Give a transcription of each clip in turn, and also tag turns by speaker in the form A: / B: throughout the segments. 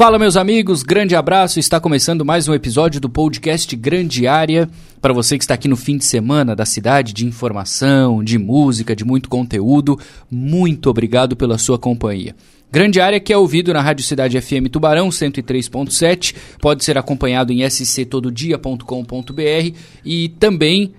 A: Fala, meus amigos, grande abraço. Está começando mais um episódio do podcast Grande Área. Para você que está aqui no fim de semana da cidade, de informação, de música, de muito conteúdo, muito obrigado pela sua companhia. Grande área que é ouvido na Rádio Cidade FM Tubarão 103.7, pode ser acompanhado em sctododia.com.br e também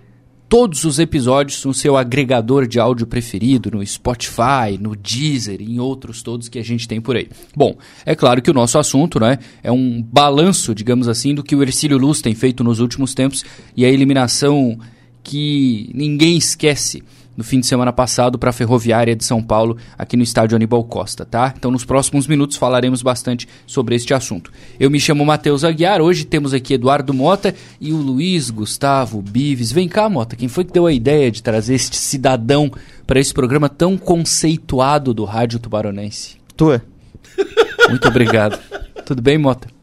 A: todos os episódios no seu agregador de áudio preferido, no Spotify, no Deezer e em outros todos que a gente tem por aí. Bom, é claro que o nosso assunto né, é um balanço, digamos assim, do que o Ercílio Luz tem feito nos últimos tempos e a eliminação que ninguém esquece no fim de semana passado para a Ferroviária de São Paulo, aqui no estádio Aníbal Costa, tá? Então, nos próximos minutos falaremos bastante sobre este assunto. Eu me chamo Matheus Aguiar, hoje temos aqui Eduardo Mota e o Luiz Gustavo Bives. Vem cá, Mota, quem foi que deu a ideia de trazer este cidadão para esse programa tão conceituado do Rádio Tubaronense?
B: Tu é.
A: Muito obrigado. Tudo bem, Mota?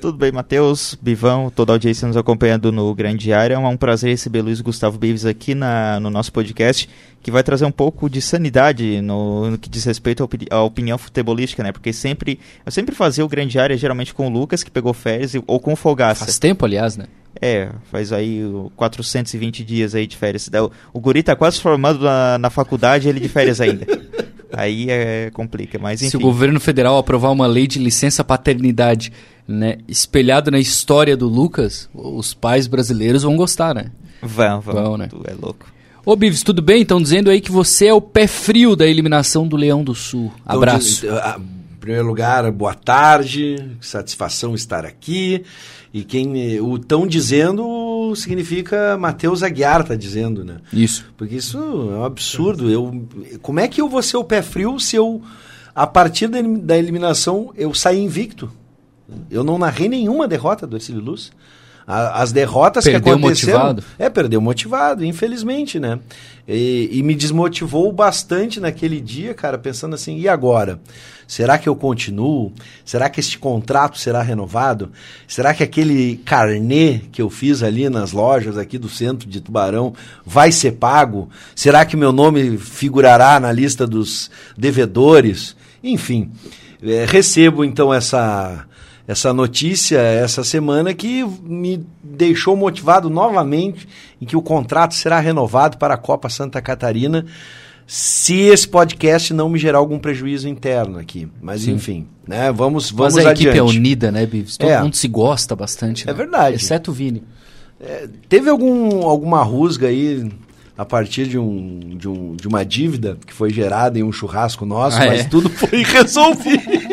B: Tudo bem, Matheus, Bivão, toda a audiência nos acompanhando no Grande Área. É um prazer receber Luiz Gustavo Bives aqui na, no nosso podcast, que vai trazer um pouco de sanidade no, no que diz respeito à, opini à, opinião futebolística, né? Porque sempre eu sempre fazia o Grande Área geralmente com o Lucas, que pegou férias, ou com o Folgaça.
A: Faz tempo, aliás, né?
B: É, faz aí 420 dias aí de férias. O, o guri tá quase formado na, na faculdade ele de férias ainda. aí é complica, mas enfim.
A: Se o governo federal aprovar uma lei de licença paternidade né, espelhado na história do Lucas, os pais brasileiros vão gostar, né?
B: Vão, vão. vão né? Tu é louco.
A: Ô, Bives, tudo bem? Estão dizendo aí que você é o pé frio da eliminação do Leão do Sul. Abraço.
C: Então, de, em primeiro lugar, boa tarde, satisfação estar aqui. E quem o estão dizendo significa Matheus Aguiar tá dizendo, né?
A: Isso.
C: Porque isso é um absurdo. Eu, como é que eu vou ser o pé frio se eu, a partir da eliminação, eu sair invicto? Eu não narrei nenhuma derrota do Ercílio Luz. as derrotas
A: perdeu
C: que aconteceram...
A: motivado?
C: É, perdeu motivado, infelizmente, né? E, e, me desmotivou bastante naquele dia, cara, pensando assim, e agora? Será que eu continuo? Será que este contrato será renovado? Será que aquele carnê que eu fiz ali nas lojas aqui do centro de Tubarão vai ser pago? Será que meu nome figurará na lista dos devedores? Enfim, é, recebo então essa essa notícia essa semana que me deixou motivado novamente em que o contrato será renovado para a Copa Santa Catarina se esse podcast não me gerar algum prejuízo interno aqui. Mas Sim. enfim, né? Vamos, vamos
A: Mas a
C: adiante.
A: equipe é unida, né, Bives? Todo é. mundo se gosta bastante. Né?
C: É verdade.
A: Exceto o Vini.
C: É, teve algum, alguma rusga aí a partir de, um, de, um, de uma dívida que foi gerada em um churrasco nosso, ah, mas é? tudo foi resolvido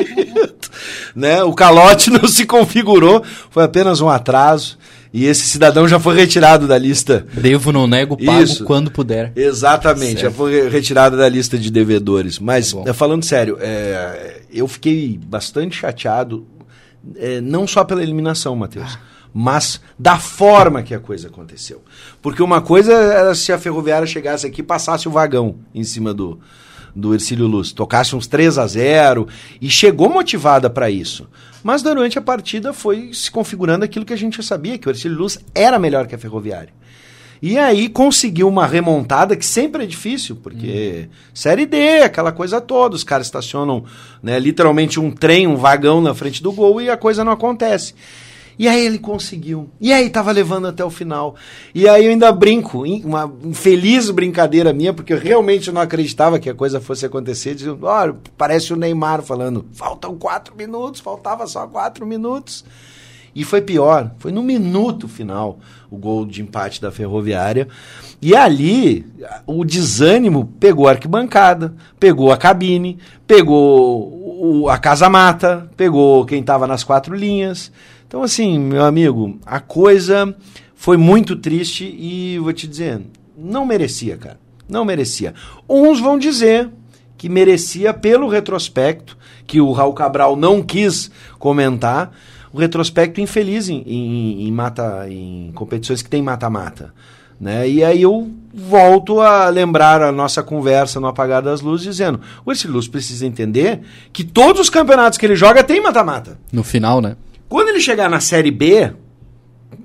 C: né? O calote não se configurou, foi apenas um atraso. E esse cidadão já foi retirado da lista.
A: Devo, não nego, pago Isso. quando puder.
C: Exatamente, certo. já foi retirado da lista de devedores. Mas, tá falando sério, é, eu fiquei bastante chateado, é, não só pela eliminação, Matheus. Ah mas da forma que a coisa aconteceu. Porque uma coisa era se a ferroviária chegasse aqui e passasse o vagão em cima do, do Ercílio Luz. Tocasse uns 3 a 0 e chegou motivada para isso. Mas durante a partida foi se configurando aquilo que a gente já sabia, que o Ercílio Luz era melhor que a Ferroviária. E aí conseguiu uma remontada que sempre é difícil, porque hum. Série D, aquela coisa toda, os caras estacionam né, literalmente um trem, um vagão na frente do gol e a coisa não acontece. E aí ele conseguiu. E aí tava levando até o final. E aí eu ainda brinco, uma infeliz brincadeira minha, porque eu realmente não acreditava que a coisa fosse acontecer, dizendo, olha, parece o Neymar falando, faltam quatro minutos, faltava só quatro minutos. E foi pior, foi no minuto final o gol de empate da Ferroviária. E ali o desânimo pegou a arquibancada, pegou a cabine, pegou o, a casa-mata, pegou quem estava nas quatro linhas. Então, assim, meu amigo, a coisa foi muito triste e vou te dizer, não merecia, cara. Não merecia. Uns vão dizer que merecia pelo retrospecto, que o Raul Cabral não quis comentar, o retrospecto infeliz em, em, em mata, em competições que tem mata-mata. Né? E aí eu volto a lembrar a nossa conversa no apagar das luzes, dizendo: o Luz precisa entender que todos os campeonatos que ele joga tem mata-mata.
A: No final, né?
C: Quando ele chegar na Série B,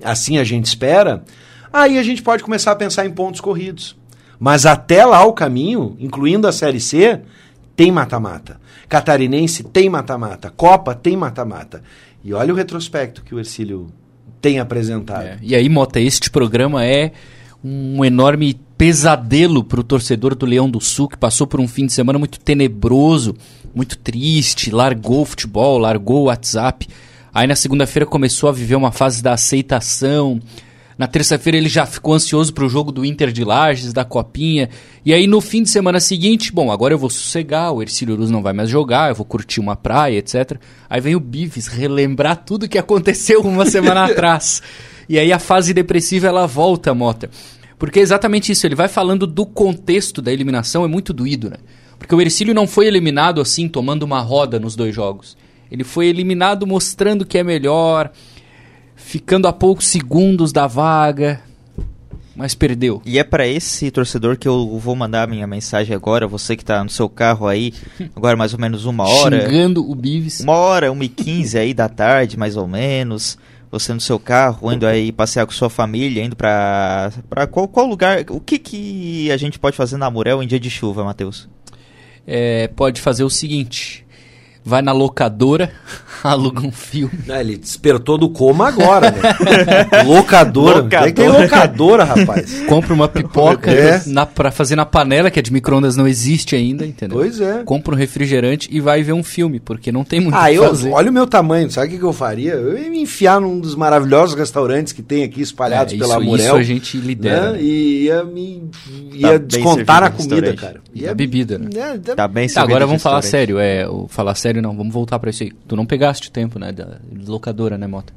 C: assim a gente espera, aí a gente pode começar a pensar em pontos corridos. Mas até lá o caminho, incluindo a Série C, tem mata-mata. Catarinense tem mata-mata. Copa tem mata-mata. E olha o retrospecto que o Ercílio tem apresentado.
A: É. E aí, Mota, este programa é um enorme pesadelo para o torcedor do Leão do Sul, que passou por um fim de semana muito tenebroso, muito triste, largou o futebol, largou o WhatsApp. Aí na segunda-feira começou a viver uma fase da aceitação. Na terça-feira ele já ficou ansioso para o jogo do Inter de Lages, da Copinha. E aí no fim de semana seguinte, bom, agora eu vou sossegar, o Ercílio Luz não vai mais jogar, eu vou curtir uma praia, etc. Aí vem o Bives relembrar tudo que aconteceu uma semana atrás. E aí a fase depressiva ela volta, Mota. Porque é exatamente isso, ele vai falando do contexto da eliminação, é muito doído, né? Porque o Ercílio não foi eliminado assim, tomando uma roda nos dois jogos. Ele foi eliminado mostrando que é melhor, ficando a poucos segundos da vaga, mas perdeu.
B: E é para esse torcedor que eu vou mandar minha mensagem agora, você que tá no seu carro aí, agora mais ou menos uma hora.
A: Xingando o Bives.
B: Uma hora, uma e quinze aí da tarde, mais ou menos. Você no seu carro, indo aí passear com sua família, indo pra, pra qual, qual lugar? O que, que a gente pode fazer na Murel em dia de chuva, Matheus?
A: É, pode fazer o seguinte: vai na locadora, aluga um filme.
C: Não, ele despertou do coma agora, né? locadora.
B: Locadora.
C: Tem locadora, rapaz.
A: Compra uma pipoca
C: É.
A: na, pra fazer na panela, que é de micro-ondas não existe ainda, entendeu?
C: Pois é.
A: Compra um refrigerante e vai ver um filme, porque não tem muito
C: Ah,
A: que
C: eu,
A: fazer.
C: olha o meu tamanho, sabe o que, que eu faria? Eu ia me enfiar num dos maravilhosos restaurantes que tem aqui espalhados
A: É,
C: pela
A: isso,
C: Murel.
A: isso a gente lidera.
C: né? E ia me ia
B: Tá
C: descontar
B: no
C: comida, cara.
A: E a bebida, né?
C: né,
B: Tá bem
A: Tá, agora vamos falar sério. É, o, falar sério não, vamos voltar pra isso aí. Tu não pegaste o tempo, né? Da locadora, né, Mota?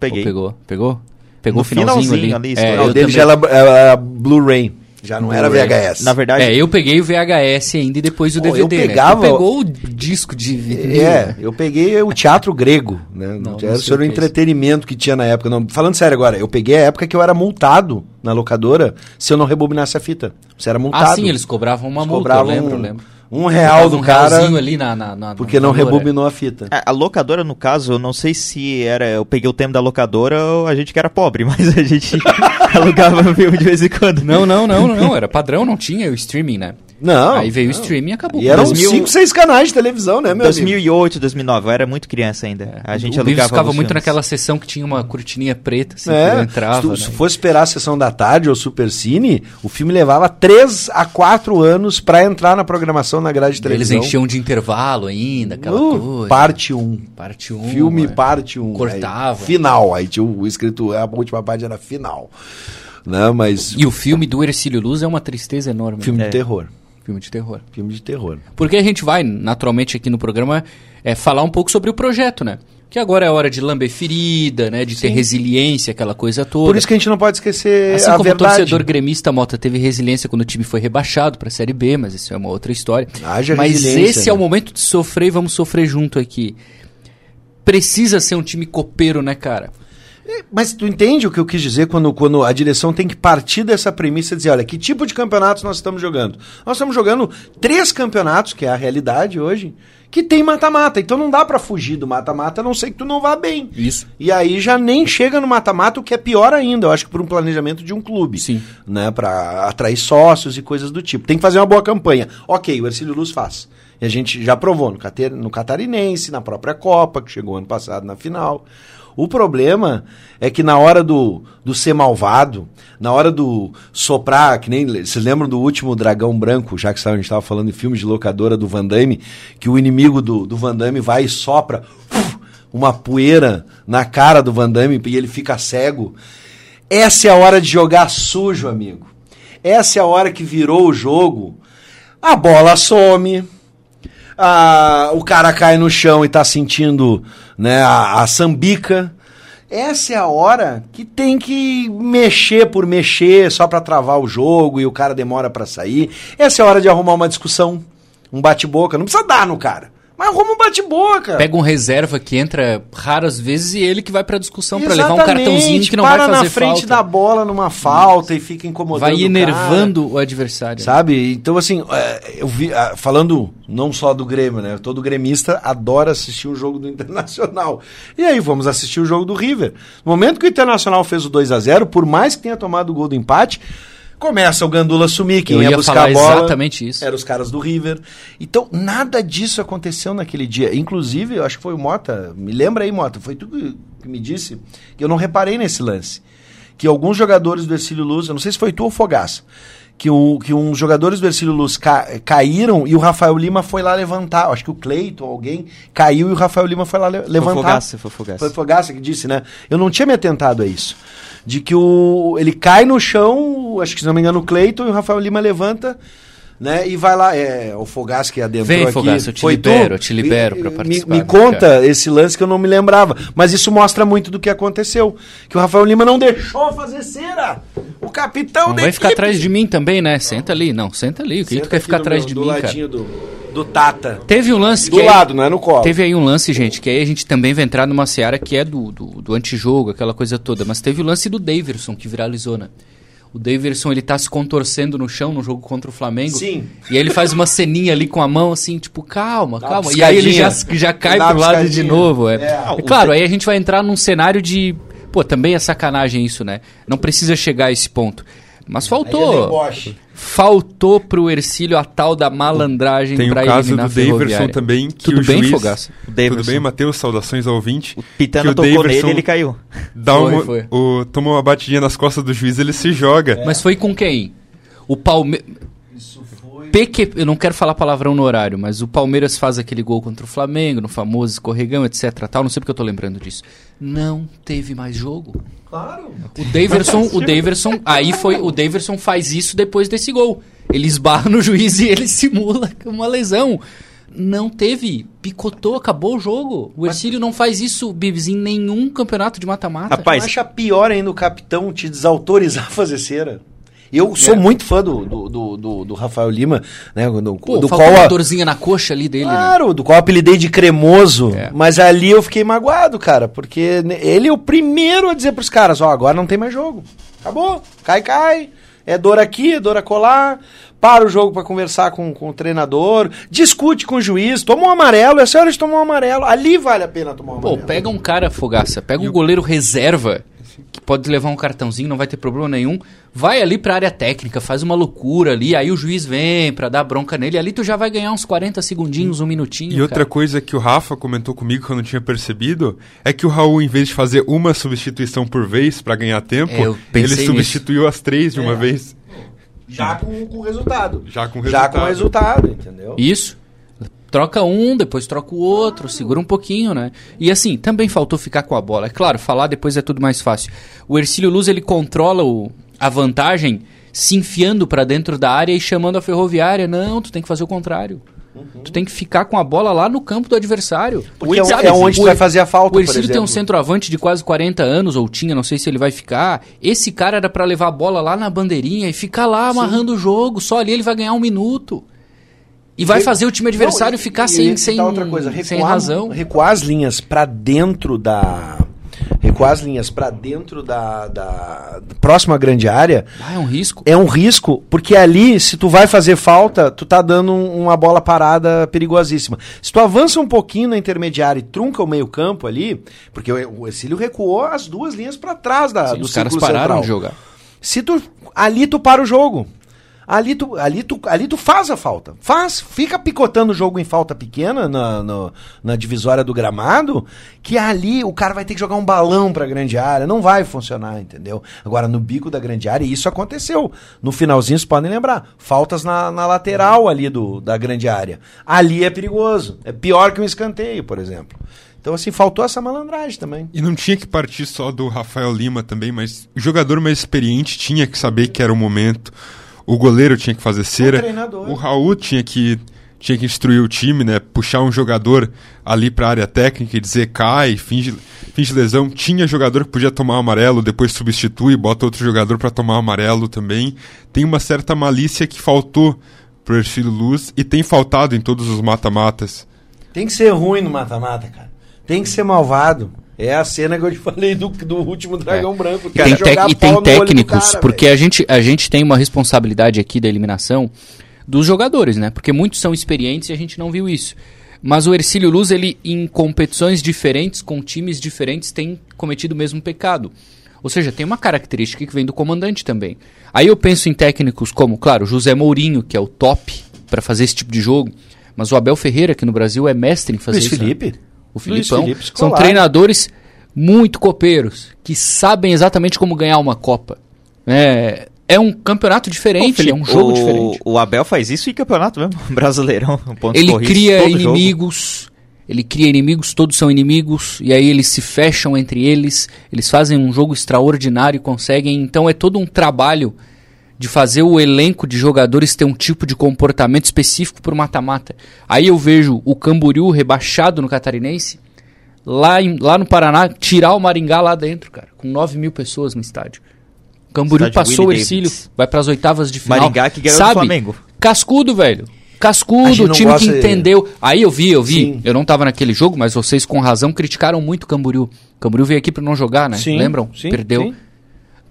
B: Peguei.
A: Ou pegou? Pegou? Pegou o finalzinho,
B: finalzinho
A: ali.
B: ali,
A: é,
C: o dele
A: também.
C: já era, era Blu-ray. Já não era. VHS.
B: Na verdade,
A: É, eu peguei o VHS ainda e depois o DVD,
C: eu
A: né?
C: pegava-
A: Tu pegou o disco de vinil,
C: É,
A: né?
C: eu peguei o teatro grego, né?
A: Não, não
C: era o
A: é
C: entretenimento que tinha na época. Não, falando sério agora, eu peguei a época que eu era multado na locadora se eu não rebobinasse a fita. Você era multado.
A: Ah, sim, eles cobravam uma
C: Eles
A: multa,
C: cobravam
A: eu lembro, eu lembro.
C: Um real do
A: um
C: cara
A: ali na, na, na-
C: porque
A: na
C: não
A: locadora.
C: rebobinou a fita.
B: A, a locadora, no caso, eu não sei se era. Eu peguei o tempo da locadora ou a gente que era pobre, mas a gente alugava filme de vez em quando.
A: Não, não, não, não, era padrão, não tinha o streaming, né?
C: Não.
A: Aí veio o
C: não.
A: streaming e acabou.
C: E eram
B: 2000
C: cinco, seis canais de televisão, né, meu amigo?
B: 2008, 2009, eu era muito criança ainda. a gente
A: o
B: alugava
A: ficava muito
B: filmes.
A: naquela sessão que tinha uma cortininha preta, assim,
C: É,
A: não entrava,
C: se, tu-
A: né?
C: se fosse esperar a sessão da tarde ou Supercine, o filme levava 3 a 4 anos pra entrar na programação na grade de
A: Eles
C: televisão.
A: enchiam de intervalo ainda, aquela
C: Uh,
A: coisa.
C: Parte 1.
A: Parte 1.
C: Filme parte 1.
A: Cortava.
C: Aí, final. Aí tinha o, o escrito, a última parte era final. Né, mas
A: E o filme do Ercílio Luz é uma tristeza enorme.
C: filme
A: né?
B: É.
C: de terror.
A: Filme de terror.
C: Filme de terror.
A: Porque a gente vai, naturalmente, aqui no programa, é, falar um pouco sobre o projeto, né? Que agora é hora de lamber ferida, né? De ter resiliência, aquela coisa toda.
C: Por isso que a gente não pode esquecer
A: Assim
C: a
A: como o
C: verdade.
A: torcedor gremista, Mota teve resiliência quando o time foi rebaixado para a Série B, mas isso é uma outra história.
C: Haja
A: mas esse é o
C: né?
A: momento de sofrer e vamos sofrer junto aqui. Precisa ser um time copeiro, né, cara?
C: Mas tu entende o que eu quis dizer quando, quando a direção tem que partir dessa premissa e dizer, olha, que tipo de campeonatos nós estamos jogando? Nós estamos jogando três campeonatos, que é a realidade hoje, que tem mata-mata. Então não dá pra fugir do mata-mata, a não ser que tu não vá bem.
A: Isso.
C: E aí já nem chega no mata-mata, o que é pior ainda, eu acho que por um planejamento de um clube.
A: Sim.
C: Né, para atrair sócios e coisas do tipo. Tem que fazer uma boa campanha. Ok, o Ercílio Luz faz. E a gente já provou no, no Catarinense, na própria Copa, que chegou ano passado na final. O problema é que na hora do, do ser malvado, na hora do soprar, que nem. Vocês lembram do último Dragão Branco, já que a gente estava falando em filmes de locadora do Van Damme, que o inimigo do, do Van Damme vai e sopra uf, uma poeira na cara do Van Damme e ele fica cego. Essa é a hora de jogar sujo, amigo. Essa é a hora que virou o jogo. A bola some, a- o cara cai no chão e tá sentindo né, a, a sambica. Essa é a hora que tem que mexer por mexer só pra travar o jogo e o cara demora pra sair. Essa é a hora de arrumar uma discussão, um bate-boca. Não precisa dar no cara, mas arruma um bate-boca.
A: Pega um reserva que entra raras vezes e ele que vai pra discussão pra levar um cartãozinho que não
C: para
A: vai fazer
C: na frente
A: falta.
C: da bola numa falta e fica incomodando
A: Vai
C: o cara.
A: enervando o adversário.
C: Sabe? Então, assim, é, eu vi, ah, falando não só do Grêmio, né? Todo gremista adora assistir um jogo do Internacional. E aí, vamos assistir o jogo do River. No momento que o Internacional fez o 2 a 0 por mais que tenha tomado o gol do empate, Começa o Gandula sumir, quem
A: Eu
C: ia
A: ia
C: buscar a bola.
A: exatamente isso.
C: Eram os caras do River. Então, nada disso aconteceu naquele dia. Inclusive, eu acho que foi o Mota. Me lembra aí, Mota. Foi tu que me disse que eu não reparei nesse lance. Que alguns jogadores do Ercílio Luz, eu não sei se foi tu ou Fogaça, que, o, que uns jogadores do Ercílio Luz ca- caíram e o Rafael Lima foi lá levantar. Acho que o Cleiton, alguém, caiu e o Rafael Lima foi lá le- levantar.
B: Fogaça, foi Fogaça.
C: Foi Fogaça que disse, né? Eu não tinha me atentado a isso. De que o ele cai no chão, acho que se não me engano o Cleiton e o Rafael Lima levanta, né? E vai lá, é o Fogaça que adentrou
A: Vem,
C: aqui.
A: Fogaça, eu te
C: Foi
A: libero,
C: tu?
A: eu te libero
C: Me-
A: pra
C: me-
A: participar,
C: Me,
A: né,
C: conta esse lance que eu não me lembrava, mas isso mostra muito do que aconteceu, que o Rafael Lima não deixou fazer cera. O capitão
A: Não vai ficar atrás de mim também, né? Senta ali. Não, senta ali. O que tu quer ficar atrás de mim, cara?
C: do, do Tata.
A: Teve um lance
C: Do
A: que aí-
C: lado, não é no colo.
A: Teve aí um lance, gente, que aí a gente também vai entrar numa seara que é do, do, do antijogo, aquela coisa toda. Mas teve o lance do Daverson, que viralizou, né? O Daverson, ele tá se contorcendo no chão no jogo contra o Flamengo.
C: Sim.
A: E aí ele faz uma ceninha ali com a mão, assim, tipo, calma,
C: Dá
A: calma. E aí ele já, já cai
C: Dá
A: pro lado de novo. É,
C: É,
A: É claro, aí a gente vai entrar num cenário de... Pô, também é sacanagem isso, né? Não precisa chegar a esse ponto. Mas
C: Aí é
A: faltou. pro Ercílio a tal da malandragem
D: Tem o
A: pra
D: caso do Daverson também, que
A: Tudo
D: o
A: bem,
D: juiz...
A: Fogaça?
B: O Daverson.
D: Tudo bem, Matheus? Saudações ao ouvinte.
B: O Pitana
D: Que o
B: tocou
D: Daverson-
B: nele ele caiu.
D: Dá
A: Foi,
D: uma,
A: foi.
D: O, toma uma batidinha nas costas do juiz, ele se joga.
A: Mas foi com quem? O Palmeiras. PQ... Eu não quero falar palavrão no horário, mas o Palmeiras faz aquele gol contra o Flamengo, no famoso escorregão, etc. Tal. Não sei porque eu tô lembrando disso. Não teve mais jogo.
C: Claro.
A: O Daverson, o Daverson, aí foi, o Daverson faz isso depois desse gol. Ele esbarra no juiz e ele simula uma lesão. Não teve, picotou, acabou o jogo. O Ercílio não faz isso, Bibs, em nenhum campeonato de mata-mata.
B: Rapaz,
C: acha pior ainda o capitão te desautorizar a fazer cera? Eu sou
A: É.
C: muito fã do, do, do, do- do Rafael Lima, né? Do,
A: Pô,
C: do qual
A: uma
C: a,
A: dorzinha na coxa ali dele, né?
C: Claro, do qual eu apelidei de cremoso.
A: É.
C: Mas ali eu fiquei magoado, cara, porque ele é o primeiro a dizer pros caras, ó, agora não tem mais jogo. Acabou. Cai, cai. É dor aqui, é dor acolá. Para o jogo pra conversar com, com o treinador. Discute com o juiz. Toma um amarelo. É hora de tomar um amarelo. Ali vale a pena tomar um
A: Pô,
C: amarelo.
A: pega um cara, Fogaça, pega um goleiro reserva, que pode levar um cartãozinho, não vai ter problema nenhum. Vai ali pra área técnica, faz uma loucura ali, aí o juiz vem pra dar bronca nele, ali tu já vai ganhar uns 40 segundinhos, um minutinho.
D: E outra
A: cara.
D: coisa que o Rafa comentou comigo que eu não tinha percebido é que o Raul, em vez de fazer uma substituição por vez pra ganhar tempo,
A: É,
D: ele
A: pensei nisso.
D: substituiu as três de uma
C: É.
D: vez.
C: Já com, com resultado.
D: Já com
C: Já
D: resultado.
C: com resultado, entendeu?
A: Isso. Troca um, depois troca o outro, segura um pouquinho, né? E assim, também faltou ficar com a bola. É claro, falar depois é tudo mais fácil. O Ercílio Luz, ele controla o, a vantagem se enfiando pra dentro da área e chamando a ferroviária. Não, tu tem que fazer o contrário. Tu tem que ficar com a bola lá no campo do adversário.
C: Porque é,
A: Sabe,
C: é onde
A: o-
C: vai fazer a falta,
A: O Ercílio tem um centroavante de quase 40 anos, ou tinha, não sei se ele vai ficar. Esse cara era pra levar a bola lá na bandeirinha e ficar lá amarrando o jogo. Só ali ele vai ganhar um minuto. E vai fazer o time adversário
C: Não,
A: ficar
C: e
A: sem,
C: ia
A: sem,
C: outra coisa,
A: sem
C: recuar-
A: razão.
C: Recuar as linhas pra dentro da. Recuar as linhas pra dentro da, da, próxima grande área
A: Ah, é um risco.
C: é um risco, porque ali, se tu vai fazer falta, tu tá dando um- uma bola parada perigosíssima. Se tu avança um pouquinho na intermediária e trunca o meio-campo ali, porque o, Exílio recuou as duas linhas pra trás da,
A: Sim,
C: do
A: os caras pararam
C: central.
A: de jogar.
C: Se tu ali tu para o jogo. Ali tu, ali, tu, ali tu faz a falta. Faz, fica picotando o jogo em falta pequena na, no- na divisória do gramado, que ali o cara vai ter que jogar um balão pra grande área. Não vai funcionar, entendeu? Agora, no bico da grande área, isso aconteceu. No finalzinho, vocês podem lembrar. Faltas na, na lateral ali do, da grande área. Ali é perigoso. É pior que um escanteio, por exemplo. Então, assim, faltou essa malandragem também.
D: E não tinha que partir só do Rafael Lima também, mas o jogador mais experiente tinha que saber que era o momento. O goleiro tinha que fazer cera.
C: treinador.
D: O Raul tinha que tinha que instruir o time, né? Puxar um jogador ali pra área técnica e dizer cai, finge, finge lesão. Tinha jogador que podia tomar amarelo, depois substitui, bota outro jogador pra tomar amarelo também. Tem uma certa malícia que faltou pro Ercílio Luz e tem faltado em todos os mata-matas.
C: Tem que ser ruim no mata-mata, cara. Tem que ser malvado. É a cena que eu te falei do, do último Dragão Branco.
A: E tem,
C: que jogar
A: e tem técnicos,
C: cara,
A: porque a gente, a gente tem uma responsabilidade aqui da eliminação dos jogadores, né? Porque muitos são experientes e a gente não viu isso. Mas o Ercílio Luz, ele, em competições diferentes, com times diferentes, tem cometido o mesmo pecado. Ou seja, tem uma característica que vem do comandante também. Aí eu penso em técnicos como, claro, José Mourinho, que é o top para fazer esse tipo de jogo, mas o Abel Ferreira, aqui no Brasil, é mestre em fazer
C: Luiz
A: isso. né?
C: Felipe.
A: O Filipão.
C: Felipe
A: são treinadores muito copeiros, que sabem exatamente como ganhar uma Copa. É, é um campeonato diferente,
B: Ô,
A: é um jogo
B: o,
A: diferente.
B: O Abel faz isso em campeonato mesmo. Brasileirão. pontos
A: Ele
B: corridos,
A: cria
B: todo jogo.
A: inimigos, ele cria inimigos, todos são inimigos, e aí eles se fecham entre eles, eles fazem um jogo extraordinário, conseguem. Então é todo um trabalho de fazer o elenco de jogadores ter um tipo de comportamento específico para o mata-mata. Aí eu vejo o Camboriú rebaixado no Catarinense, lá, em- lá no Paraná, tirar o Maringá lá dentro, cara, com 9 mil pessoas no estádio. O Camboriú
B: Estádio
A: passou o
B: Willie
A: Ercílio,
B: Davids.
A: vai para as oitavas de final.
B: Maringá que ganhou do
A: Sabe?
B: Flamengo.
A: Cascudo, velho. Cascudo, o time
C: gosta
A: que
C: de-
A: entendeu. Aí eu vi, eu vi.
C: Sim.
A: Eu não tava naquele jogo, mas vocês com razão criticaram muito o Camboriú. O Camboriú veio aqui pra não jogar, né?
C: Sim,
A: Lembram?
C: sim,
A: Perdeu.
C: sim.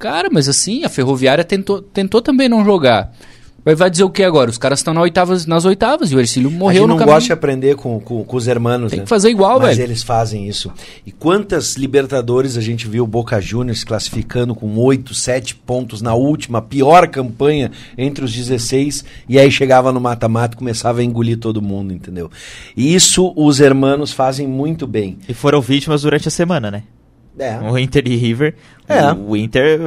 A: Cara, mas assim, a Ferroviária tentou, tentou também não jogar. Vai, vai dizer o que agora? Os caras estão na oitavas, nas oitavas e o Ercílio
C: a
A: morreu
C: gente
A: no
C: não
A: caminho.
C: gosta de aprender com, com, com os hermanos,
A: Tem
C: né?
A: que fazer igual,
C: Mas
A: velho.
C: eles fazem isso. E quantas Libertadores a gente viu o Boca Juniors se classificando com 8, 7 pontos na última, pior campanha entre os 16, e aí chegava no mata-mata e começava a engolir todo mundo, entendeu? E isso os hermanos fazem muito bem.
B: E foram vítimas durante a semana, né?
C: É.
B: O Inter e River.
C: É.
B: O Inter,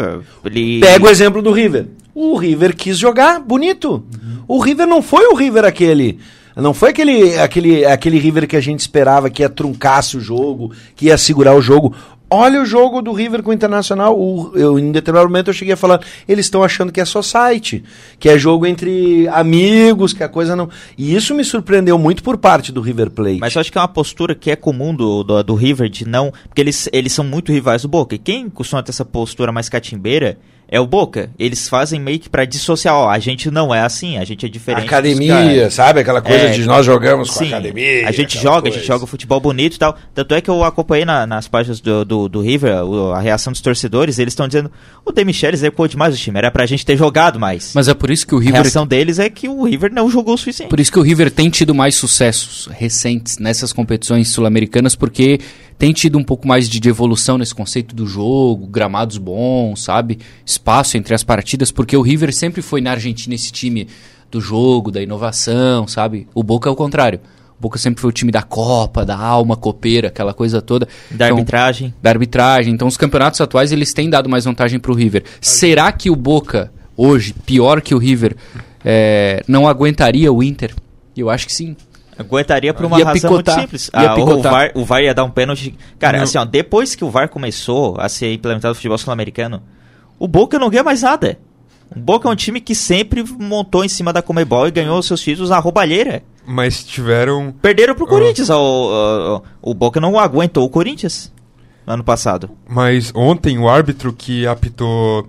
B: ele...
C: Pega o exemplo do River. O River quis jogar bonito. O River não foi o River aquele. Não foi aquele, aquele, aquele River que a gente esperava que ia truncasse o jogo, que ia segurar o jogo. Olha o jogo do River com o Internacional. O, eu, em determinado momento eu cheguei a falar, eles estão achando que é só site, que é jogo entre amigos, que a coisa não. E isso me surpreendeu muito por parte do River Plate.
B: Mas eu acho que é uma postura que é comum do, do, do River de não. Porque eles, eles são muito rivais do Boca. E quem costuma ter essa postura mais catimbeira é o Boca. Eles fazem meio que pra dissociar. Ó, a gente não é assim, a gente é diferente.
C: academia, sabe? Aquela coisa
B: É,
C: de nós jogamos com
B: Sim,
C: a academia.
B: a gente joga, a gente
C: coisa.
B: joga futebol bonito e tal. Tanto é que eu acompanhei na- nas páginas do, do, do River o- a reação dos torcedores. Eles estão dizendo: o De Michelis recuou demais o time, era pra gente ter jogado mais.
A: Mas é por isso que o
B: a
A: River
B: reação deles é que o River não jogou o suficiente.
A: Por isso que o River tem tido mais sucessos recentes nessas competições sul-americanas, porque tem tido um pouco mais de, de evolução nesse conceito do jogo, gramados bons, sabe? Espaço entre as partidas, porque o River sempre foi na Argentina esse time do jogo, da inovação, sabe? O Boca é o contrário. O Boca sempre foi o time da Copa, da alma copeira, aquela coisa toda.
B: Da
A: Então,
B: arbitragem.
A: da arbitragem. Então, os campeonatos atuais eles têm dado mais vantagem para o River. Será que o Boca, hoje, pior que o River, é, não aguentaria o Inter? Eu acho que sim.
B: Aguentaria por uma
A: Ia
B: razão
A: picotar,
B: muito simples. Ah, o. VAR, o VAR ia dar um pênalti. Cara,
D: Não.
B: assim, ó, depois que o VAR começou a ser implementado no futebol sul-americano, o Boca não ganha mais nada. O Boca é um time que sempre montou em cima da Comebol e ganhou seus títulos na roubalheira.
D: Mas tiveram.
B: Perderam pro Corinthians. ó, O, o, o Boca não aguentou o Corinthians no ano passado.
D: Mas ontem o árbitro que apitou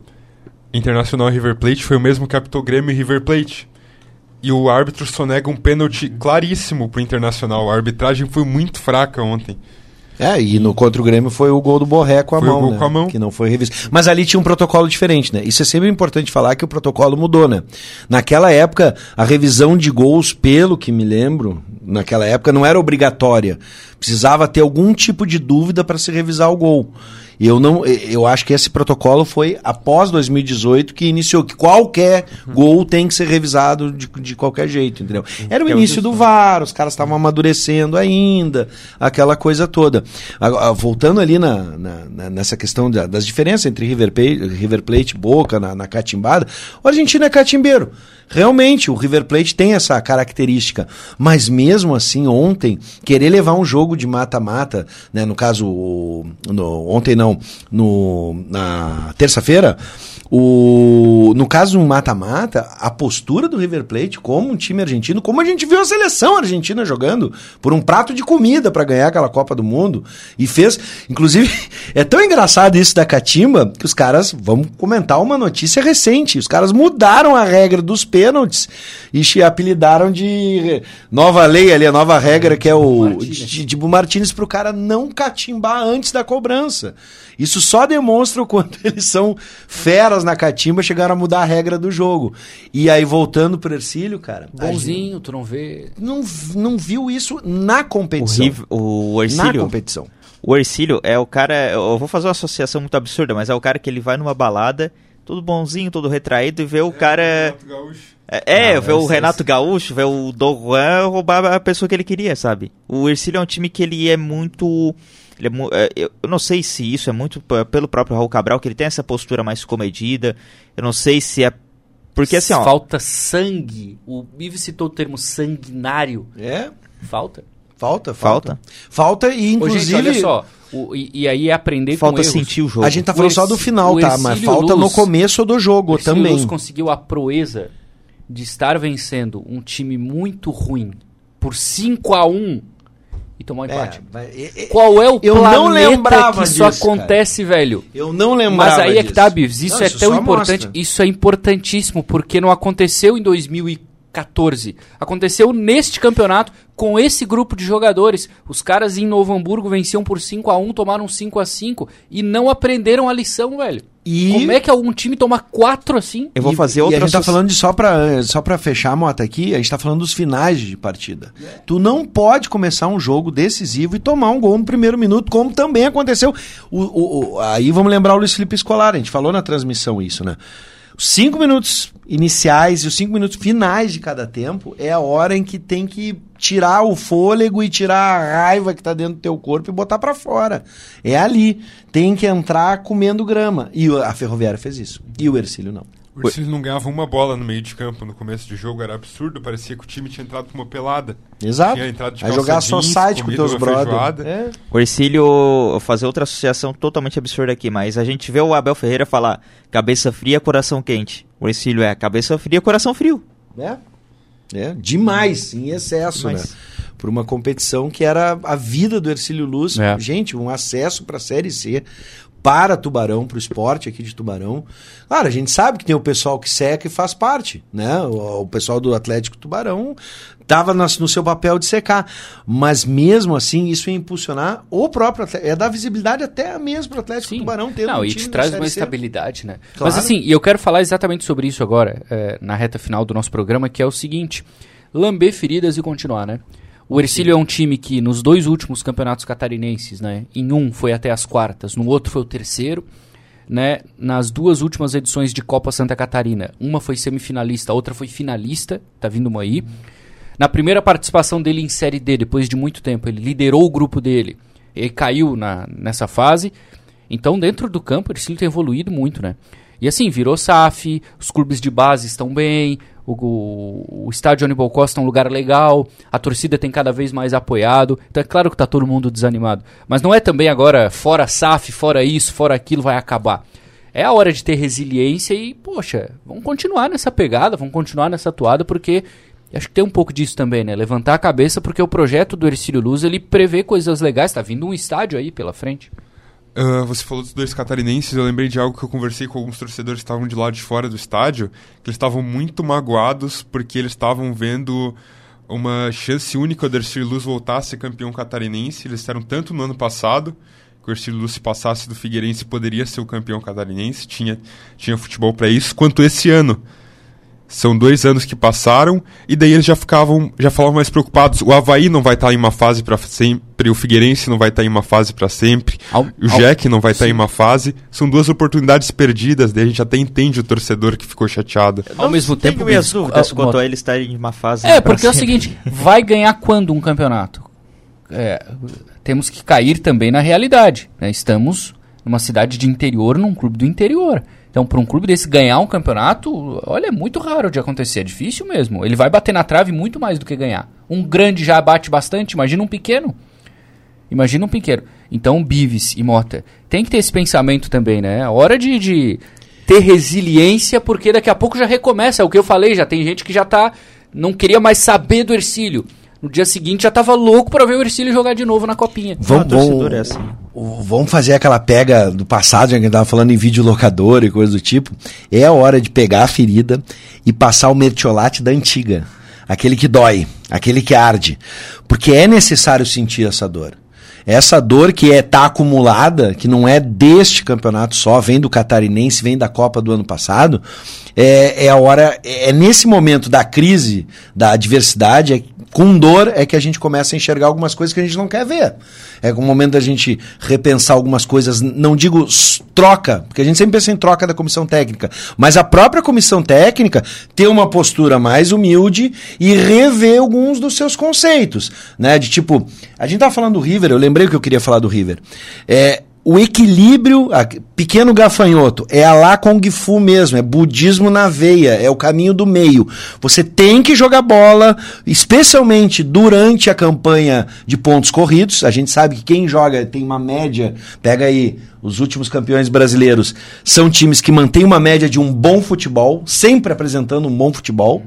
D: Internacional e River Plate foi o mesmo que apitou Grêmio e River Plate. E o árbitro só nega um pênalti claríssimo pro Internacional. A arbitragem foi muito fraca ontem.
C: É, e no contra o Grêmio foi o gol do Borré com a
D: Foi o
C: mão,
D: gol
C: né?
D: com a mão.
C: Que não foi revisto. Mas ali tinha um protocolo diferente, né? Isso é sempre importante falar que o protocolo mudou, né? Naquela época, a revisão de gols, pelo que me lembro, naquela época não era obrigatória. Precisava ter algum tipo de dúvida para se revisar o gol. E eu não, eu acho que esse protocolo foi após 2018 que iniciou que qualquer gol tem que ser revisado de, de qualquer jeito, entendeu? Era o
B: É o
C: início do VAR, os caras estavam amadurecendo ainda, aquela coisa toda. Agora, voltando ali na, na- nessa questão da- das diferenças entre River Plate, River Plate Boca na, na catimbada, o argentino é catimbeiro. Realmente, o River Plate tem essa característica. Mas mesmo assim, ontem, querer levar um jogo de mata-mata, né, no caso, no- ontem não, no, na terça-feira, o, no caso do mata-mata, a postura do River Plate como um time argentino, como a gente viu a seleção argentina jogando por um prato de comida para ganhar aquela Copa do Mundo e fez, inclusive, é tão engraçado isso da catimba que os caras, vamos comentar uma notícia recente, os caras mudaram a regra dos pênaltis e se apelidaram de nova lei ali, a nova regra que é o de, de Martínez para o cara não catimbar antes da cobrança. Isso só demonstra o quanto eles são feras na catimba, chegaram a mudar a regra do jogo. E aí, voltando pro Ercílio, cara. a gente
A: Bonzinho, tu não vê.
C: Não, não viu isso na
B: O,
C: competição.
B: O
C: na
B: Ercílio,
C: competição.
B: O Ercílio é o cara. Eu vou fazer uma associação muito absurda, mas é o cara que ele vai numa balada, todo bonzinho, todo retraído, e vê o cara. É, é
C: Não,
B: vê o
C: esse-
B: Renato Gaúcho, vê o Dom Juan roubar a pessoa que ele queria, sabe? O Ercílio é um time que ele é muito. Ele é é, eu não sei se isso é muito pelo próprio Raul Cabral, que ele tem essa postura mais comedida. Eu não sei se é. Porque assim, ó.
A: Falta sangue. O Bive citou o termo sanguinário.
C: É,
A: Falta.
C: falta, falta.
B: Falta?
C: Falta e
A: Ô,
C: inclusive...
A: gente, olha só. o- e, e aí é aprender
B: Falta sentir o jogo.
C: A gente tá falando só do final, tá? Mas falta no
A: Luz-
C: começo do jogo
A: O
C: também.
A: Luz conseguiu a proeza de estar vencendo um time muito ruim por 5 a 1 e tomar um empate.
C: É, vai- é-
A: Qual é o
C: Eu não
A: planeta que isso
C: disso,
A: acontece, velho?
C: Eu não lembrava
A: Mas aí é que tá, Bivs. Isso
C: Não,
A: é tão importante.
C: mostra.
A: Isso é importantíssimo, porque não aconteceu em 2014. Aconteceu neste campeonato com esse grupo de jogadores. Os caras em Novo Hamburgo venciam por 5 a 1 tomaram 5 a 5 e não aprenderam a lição, velho.
C: E-
A: Como é que algum time toma 4 assim?
B: Eu vou
C: E-
B: fazer
C: e
B: outra
C: a gente tá falando de só pra, só pra fechar a moto aqui, a gente tá falando dos finais de partida. Tu não pode começar um jogo decisivo e tomar um gol no primeiro minuto, como também aconteceu. O, o- o- aí vamos lembrar o Luiz Felipe Scolari, a gente falou na transmissão isso, né? Os cinco minutos iniciais e os cinco minutos finais de cada tempo é a hora em que tem que tirar o fôlego e tirar a raiva que tá dentro do teu corpo e botar pra fora. É ali. Tem que entrar comendo grama. E a Ferroviária fez isso. E o Ercílio não.
D: O Ercílio não ganhava uma bola no meio de campo no começo do jogo, era absurdo, parecia que o time tinha entrado com uma pelada.
C: Exato.
D: Tinha entrado de
C: Vai
D: calça
C: jogar só site com teus brothers. É.
B: O Ercílio, fazer outra associação totalmente absurda aqui, mas a gente vê o Abel Ferreira falar cabeça fria, coração quente. O Ercílio é cabeça fria, coração frio.
C: É. É, demais, em excesso,
B: Demais.
C: né? Por uma competição que era a vida do Ercílio Luz.
A: É.
C: Gente, um acesso para a Série C para Tubarão, para o esporte aqui de Tubarão. Claro, a gente sabe que tem o pessoal que seca e faz parte, né? O, o pessoal do Atlético Tubarão estava no seu papel de secar. Mas mesmo assim, isso ia impulsionar o próprio Atlético. É dar visibilidade até mesmo para o Atlético Tubarão ter
A: Não,
C: um
A: e te traz uma estabilidade, né?
C: Claro.
A: Mas assim, e eu quero falar exatamente sobre isso agora, é, na reta final do nosso programa, que é o seguinte: lamber feridas e continuar, né? O Ercílio é um time que nos dois últimos campeonatos catarinenses, né? Em um foi até as quartas, no outro foi o terceiro, né? Nas duas últimas edições de Copa Santa Catarina, uma foi semifinalista, a outra foi finalista, tá vindo uma aí. Na primeira participação dele em Série D, depois de muito tempo, ele liderou o grupo dele. Ele caiu na, nessa fase. Então, dentro do campo, o Ercílio tem evoluído muito, né? E assim, virou SAF, os clubes de base estão bem, o, o, estádio Aníbal Costa é um lugar legal, a torcida tem cada vez mais apoiado. Então é claro que tá todo mundo desanimado. Mas não é também agora, fora SAF, fora isso, fora aquilo, vai acabar. É a hora de ter resiliência e, poxa, vamos continuar nessa pegada, vamos continuar nessa atuada, porque acho que tem um pouco disso também, né? Levantar a cabeça, porque o projeto do Ercílio Luz, ele prevê coisas legais, tá vindo um estádio aí pela frente.
D: Ah, você falou dos dois catarinenses, eu lembrei de algo que eu conversei com alguns torcedores que estavam de lado de fora do estádio, que eles estavam muito magoados porque eles estavam vendo uma chance única do Ercílio Luz voltar a ser campeão catarinense. Eles disseram tanto no ano passado que o Ercílio Luz se passasse do Figueirense poderia ser o campeão catarinense, tinha, tinha futebol para isso, quanto esse ano. São dois anos que passaram e daí eles já ficavam, já falavam mais preocupados. O Havaí não vai estar em uma fase para sempre, o Figueirense não vai estar em uma fase para sempre,
A: Ao-
D: o
A: ao-
D: Jack não vai estar em uma fase. São duas oportunidades perdidas, daí a gente até entende o torcedor que ficou chateado.
A: Ao mesmo tempo, Bis-
B: dúvidas
A: ah,
B: quanto a ele estar em uma fase.
A: É, porque é o
B: sempre.
A: seguinte, vai ganhar quando um campeonato? É, temos que cair também na realidade. né? Estamos numa cidade de interior, num clube do interior. Então, para um clube desse ganhar um campeonato, olha, é muito raro de acontecer. É difícil mesmo. Ele vai bater na trave muito mais do que ganhar. Um grande já bate bastante, imagina um pequeno. Imagina um pequeno. Então, Bives e Mota, tem que ter esse pensamento também, né? É hora de, de ter resiliência, porque daqui a pouco já recomeça. É o que eu falei, já tem gente que já tá. Não queria mais saber do Ercílio. No dia seguinte já tava louco pra ver o Ercílio jogar de novo na copinha.
C: Vamos,
B: Ah, é assim.
C: vamos fazer aquela pega do passado, já que a gente tava falando em videolocador e coisa do tipo. É a hora de pegar a ferida e passar o mertiolate da antiga. Aquele que dói, aquele que arde. Porque é necessário sentir essa dor. Essa dor que é tá acumulada, que não é deste campeonato só, vem do catarinense, vem da Copa do ano passado, é, é a hora, é nesse momento da crise, da adversidade, é- com dor é que a gente começa a enxergar algumas coisas que a gente não quer ver. É o momento da gente repensar algumas coisas. Não digo troca, porque a gente sempre pensa em troca da comissão técnica, mas a própria comissão técnica ter uma postura mais humilde e rever alguns dos seus conceitos, né? De tipo, a gente tava falando do River, eu lembrei que eu queria falar do River. É, o equilíbrio, a, pequeno gafanhoto, é a lá Kung Fu mesmo, é budismo na veia, é o caminho do meio. Você tem que jogar bola, especialmente durante a campanha de pontos corridos. A gente sabe que quem joga tem uma média, pega aí os últimos campeões brasileiros, são times que mantêm uma média de um bom futebol, sempre apresentando um bom futebol,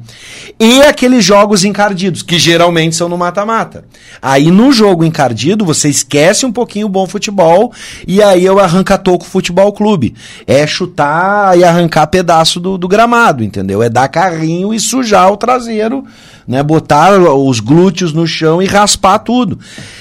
C: e aqueles jogos encardidos, que geralmente são no mata-mata. Aí no jogo encardido, você esquece um pouquinho o bom futebol, e aí eu arranca toco futebol clube. É chutar e arrancar pedaço do, do gramado, entendeu? É dar carrinho e sujar o traseiro né? Botar os glúteos no chão e raspar tudo.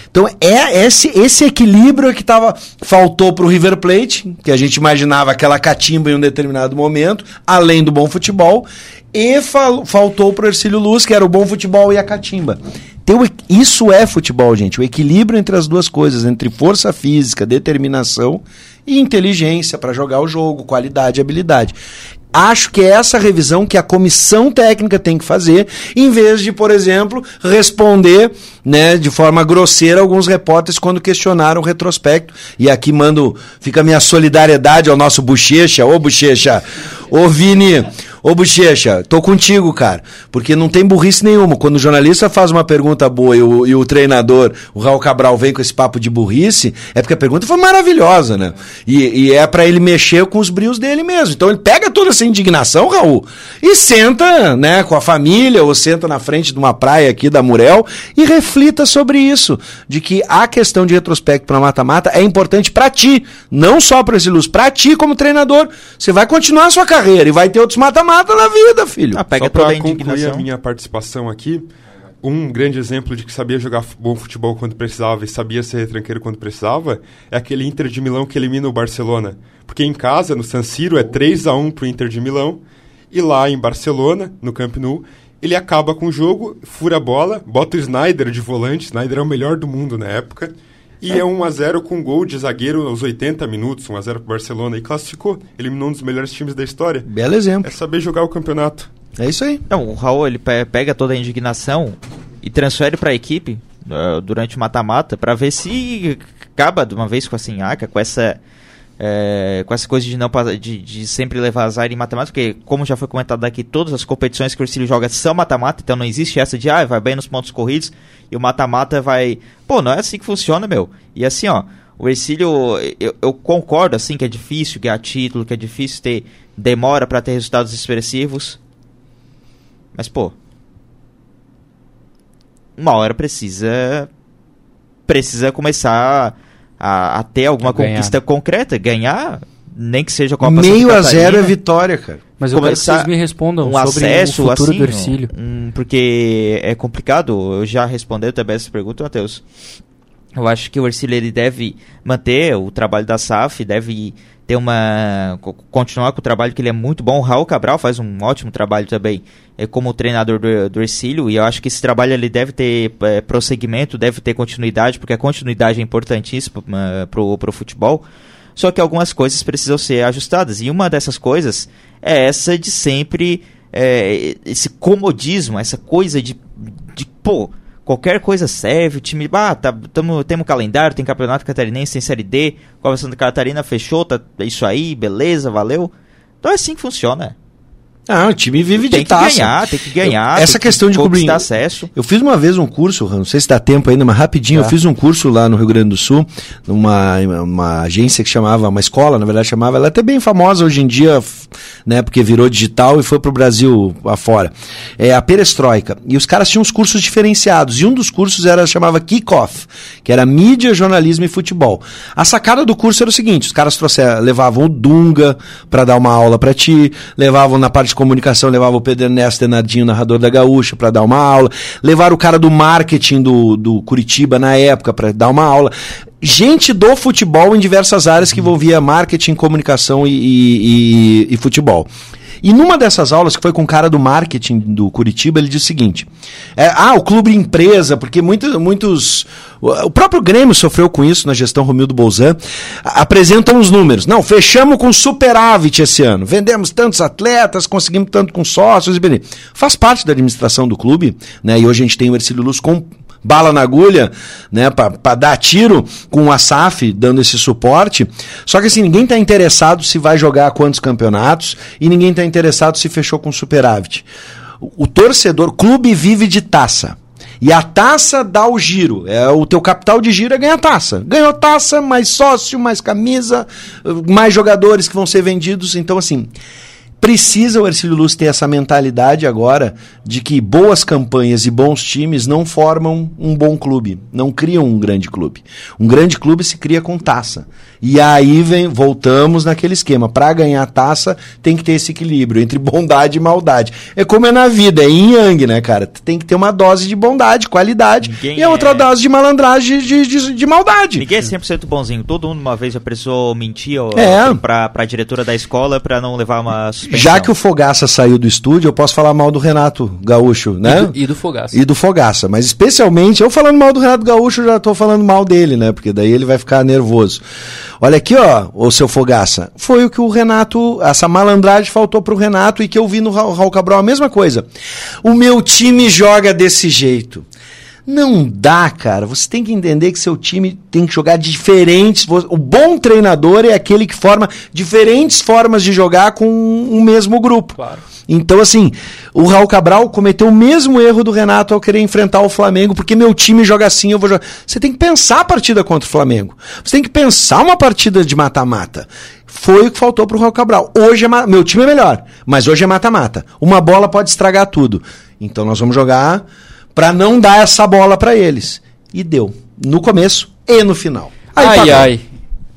C: Então é esse, esse equilíbrio que tava, faltou para o River Plate, que a gente imaginava aquela catimba em um determinado momento, além do bom futebol, e fal, faltou para o Ercílio Luz, que era o bom futebol e a catimba. Então, isso é futebol, gente. O equilíbrio entre as duas coisas, entre força física, determinação e inteligência para jogar o jogo, qualidade e habilidade. Acho que é essa revisão que a comissão técnica tem que fazer, em vez de, por exemplo, responder né, de forma grosseira alguns repórteres quando questionaram o retrospecto. E aqui mando, fica a minha solidariedade ao nosso Bochecha. Ô Bochecha, ô Vini, Ô Bochecha, tô contigo, cara. Porque não tem burrice nenhuma. Quando o jornalista faz uma pergunta boa e o, e o treinador, o Raul Cabral, vem com esse papo de burrice, é porque a pergunta foi maravilhosa, né? E, e é para ele mexer com os brios dele mesmo. Então ele pega toda essa indignação, Raul, e senta, né, com a família, ou senta na frente de uma praia aqui da Murel e reflita sobre isso. De que a questão de retrospecto para mata-mata é importante para ti, não só para esse luz, para ti como treinador. Você vai continuar a sua carreira e vai ter outros mata-mata mata na vida, filho.
D: Ah, pega Só toda a concluir a minha participação aqui, um grande exemplo de que sabia jogar bom futebol quando precisava e sabia ser retranqueiro quando precisava é aquele Inter de Milão que elimina o Barcelona. Porque em casa, no San Siro, é 3 a 1 pro Inter de Milão. E lá em Barcelona, no Camp Nou, ele acaba com o jogo, fura a bola, bota o Snyder de volante. Snyder é o melhor do mundo na época. E é 1 a 0 com gol de zagueiro aos 80 minutos, 1 a 0 pro Barcelona e classificou, eliminou um dos melhores times da história.
C: Belo exemplo.
D: É saber jogar o campeonato.
B: É isso aí. Não, o Raul ele pega toda a indignação e transfere para a equipe uh, durante o mata-mata para ver se acaba de uma vez com a Sinhaca, com essa é, com essa coisa de não de, de sempre levar azar em matemática, porque como já foi comentado aqui, todas as competições que o Ercílio joga são mata-mata, então não existe essa de ah, vai bem nos pontos corridos e o mata-mata vai. Pô, não é assim que funciona, meu. E assim, ó, o Ercílio, eu, eu concordo assim que é difícil ganhar título, que é difícil ter demora para ter resultados expressivos. Mas pô, uma hora precisa precisa começar a, a ter alguma ganhar. conquista concreta, ganhar, nem que seja com a
C: Meio a zero é vitória, cara.
A: Mas eu quero que vocês me respondam
B: um sobre acesso, o futuro
A: assim, do Ercílio.
B: Um, porque é complicado, eu já respondi também essa pergunta, Matheus. Eu acho que o Ercílio ele deve manter o trabalho da SAF, deve ter uma continuar com o trabalho que ele é muito bom. O Raul Cabral faz um ótimo trabalho também é, como treinador do, do Ercílio e eu acho que esse trabalho ele deve ter é, prosseguimento, deve ter continuidade, porque a continuidade é importantíssima uh, pro, futebol. Só que algumas coisas precisam ser ajustadas e uma dessas coisas é essa de sempre é, esse comodismo, essa coisa de, de pô, qualquer coisa serve, o time, ah, tá, tamo, temos calendário, tem campeonato catarinense, tem série D, Copa Santa Catarina fechou, tá isso aí, beleza, valeu. Então é assim que funciona.
C: Ah, o time vive
B: tem
C: de taça.
B: Tem que ganhar, tem que ganhar.
C: Eu, essa questão de cobrir
B: acesso.
C: Eu fiz uma vez um curso, não sei se dá tempo ainda, mas rapidinho, eu fiz um curso lá no Rio Grande do Sul, numa uma agência que chamava, uma escola, na verdade chamava, ela é até bem famosa hoje em dia, né, porque virou digital e foi pro Brasil afora. É a Perestroika. E os caras tinham uns cursos diferenciados, e um dos cursos era chamava Kickoff, que era mídia, jornalismo e futebol. A sacada do curso era o seguinte, os caras trouxeram, levavam o Dunga para dar uma aula para ti, levavam na parte comunicação levava o Pedro Ernesto Denardinho, narrador da Gaúcha, para dar uma aula. Levaram o cara do marketing do, do Curitiba na época para dar uma aula. Gente do futebol em diversas áreas que envolvia marketing, comunicação e, e, e, futebol. E numa dessas aulas, que foi com o cara do marketing do Curitiba, ele disse o seguinte: é, ah, o clube empresa, porque muitos, muitos. O próprio Grêmio sofreu com isso na gestão Romildo Bolzan. Apresentam os números. Não, fechamos com superávit esse ano. Vendemos tantos atletas, conseguimos tanto com sócios e Faz parte da administração do clube, né? E hoje a gente tem o Ercílio Luz com bala na agulha, né, para dar tiro com o Asaf dando esse suporte. Só que assim, ninguém está interessado se vai jogar quantos campeonatos e ninguém está interessado se fechou com superávit. O, o torcedor, clube vive de taça. E a taça dá o giro. É o teu capital de giro é ganhar taça. Ganhou taça, mais sócio, mais camisa, mais jogadores que vão ser vendidos. Então, assim, Precisa o Ercílio Luz ter essa mentalidade agora de que boas campanhas e bons times não formam um bom clube, não criam um grande clube. Um grande clube se cria com taça. E aí vem, voltamos naquele esquema. Para ganhar taça, tem que ter esse equilíbrio entre bondade e maldade. É como é na vida, é yin yang, né, cara? Tem que ter uma dose de bondade, qualidade, Ninguém e a outra é... dose de malandragem de, de, de, maldade.
B: Ninguém é 100% bonzinho. Todo mundo uma vez já precisou mentir é. pra, pra diretora da escola para não levar uma
C: já que o Fogaça saiu do estúdio, eu posso falar mal do Renato Gaúcho, né?
A: E do, e do Fogaça.
C: E do Fogaça. Mas especialmente, eu falando mal do Renato Gaúcho, eu já tô falando mal dele, né? Porque daí ele vai ficar nervoso. Olha aqui, ó, o seu Fogaça. Foi o que o Renato, essa malandragem faltou pro Renato e que eu vi no Raul Cabral a mesma coisa. O meu time joga desse jeito. Não dá, cara. Você tem que entender que seu time tem que jogar diferentes. O bom treinador é aquele que forma diferentes formas de jogar com o mesmo grupo. Claro. Então, assim, o Raul Cabral cometeu o mesmo erro do Renato ao querer enfrentar o Flamengo, porque meu time joga assim, eu vou jogar. Você tem que pensar a partida contra o Flamengo. Você tem que pensar uma partida de mata-mata. Foi o que faltou pro Raul Cabral. Hoje é meu time é melhor, mas hoje é mata-mata. Uma bola pode estragar tudo. Então nós vamos jogar para não dar essa bola para eles. E deu. No começo e no final.
A: Aí ai, pagou. ai.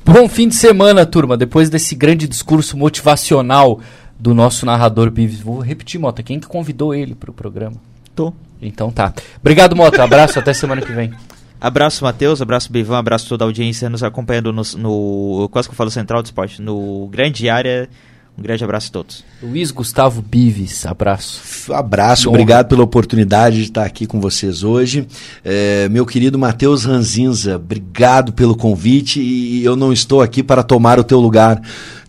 A: Bom fim de semana, turma. Depois desse grande discurso motivacional do nosso narrador Bives. Vou repetir, Mota. Quem que convidou ele para o programa?
B: Tô.
A: Então tá. Obrigado, Mota. Abraço. até semana que vem.
B: Abraço, Matheus. Abraço, Bivan. Abraço toda a audiência nos acompanhando no, no quase que eu falo Central do Esporte, no Grande Área um grande abraço a todos.
A: Luiz Gustavo Bives, abraço.
C: Abraço, Bom. obrigado pela oportunidade de estar aqui com vocês hoje. É, meu querido Matheus Ranzinza, obrigado pelo convite e eu não estou aqui para tomar o teu lugar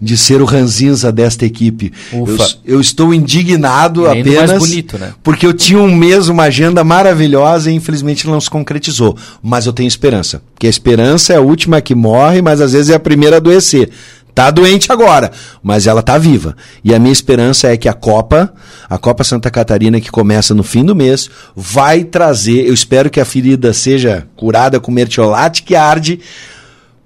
C: de ser o Ranzinza desta equipe. Eu, eu, estou indignado apenas
A: bonito, né?
C: porque eu tinha um mês, uma agenda maravilhosa e infelizmente não se concretizou. Mas eu tenho esperança, porque a esperança é a última que morre, mas às vezes é a primeira a adoecer. Tá doente agora, mas ela tá viva. E a minha esperança é que a Copa, a Copa Santa Catarina, que começa no fim do mês, vai trazer. Eu espero que a ferida seja curada com mertiolate que arde,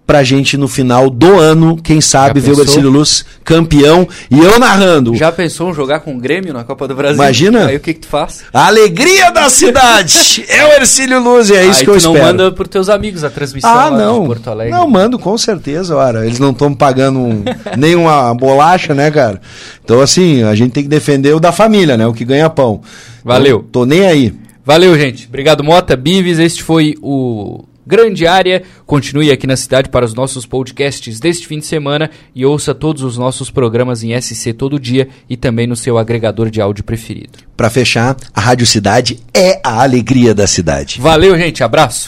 C: pra gente no final do ano, quem sabe, ver o Ercílio Luz campeão e eu narrando.
A: Já pensou em jogar com o Grêmio na Copa do Brasil?
C: Imagina.
A: Aí o que que tu faz?
C: A alegria da cidade! é o Ercílio Luz e é isso que eu espero. não
A: manda pros teus amigos a transmissão
C: ah, não. de Porto Alegre? Não, mando com certeza, ora. Eles não estão pagando um, nem uma bolacha, né, cara? Então, assim, a gente tem que defender o da família, né? O que ganha pão.
A: Valeu.
C: Então, tô nem aí.
A: Valeu, gente. Obrigado, Mota. Bives, este foi o grande área. Continue aqui na cidade para os nossos podcasts deste fim de semana e ouça todos os nossos programas em SC todo dia e também no seu agregador de áudio preferido.
C: Para fechar, a Rádio Cidade é a alegria da cidade.
A: Valeu, gente. Abraço.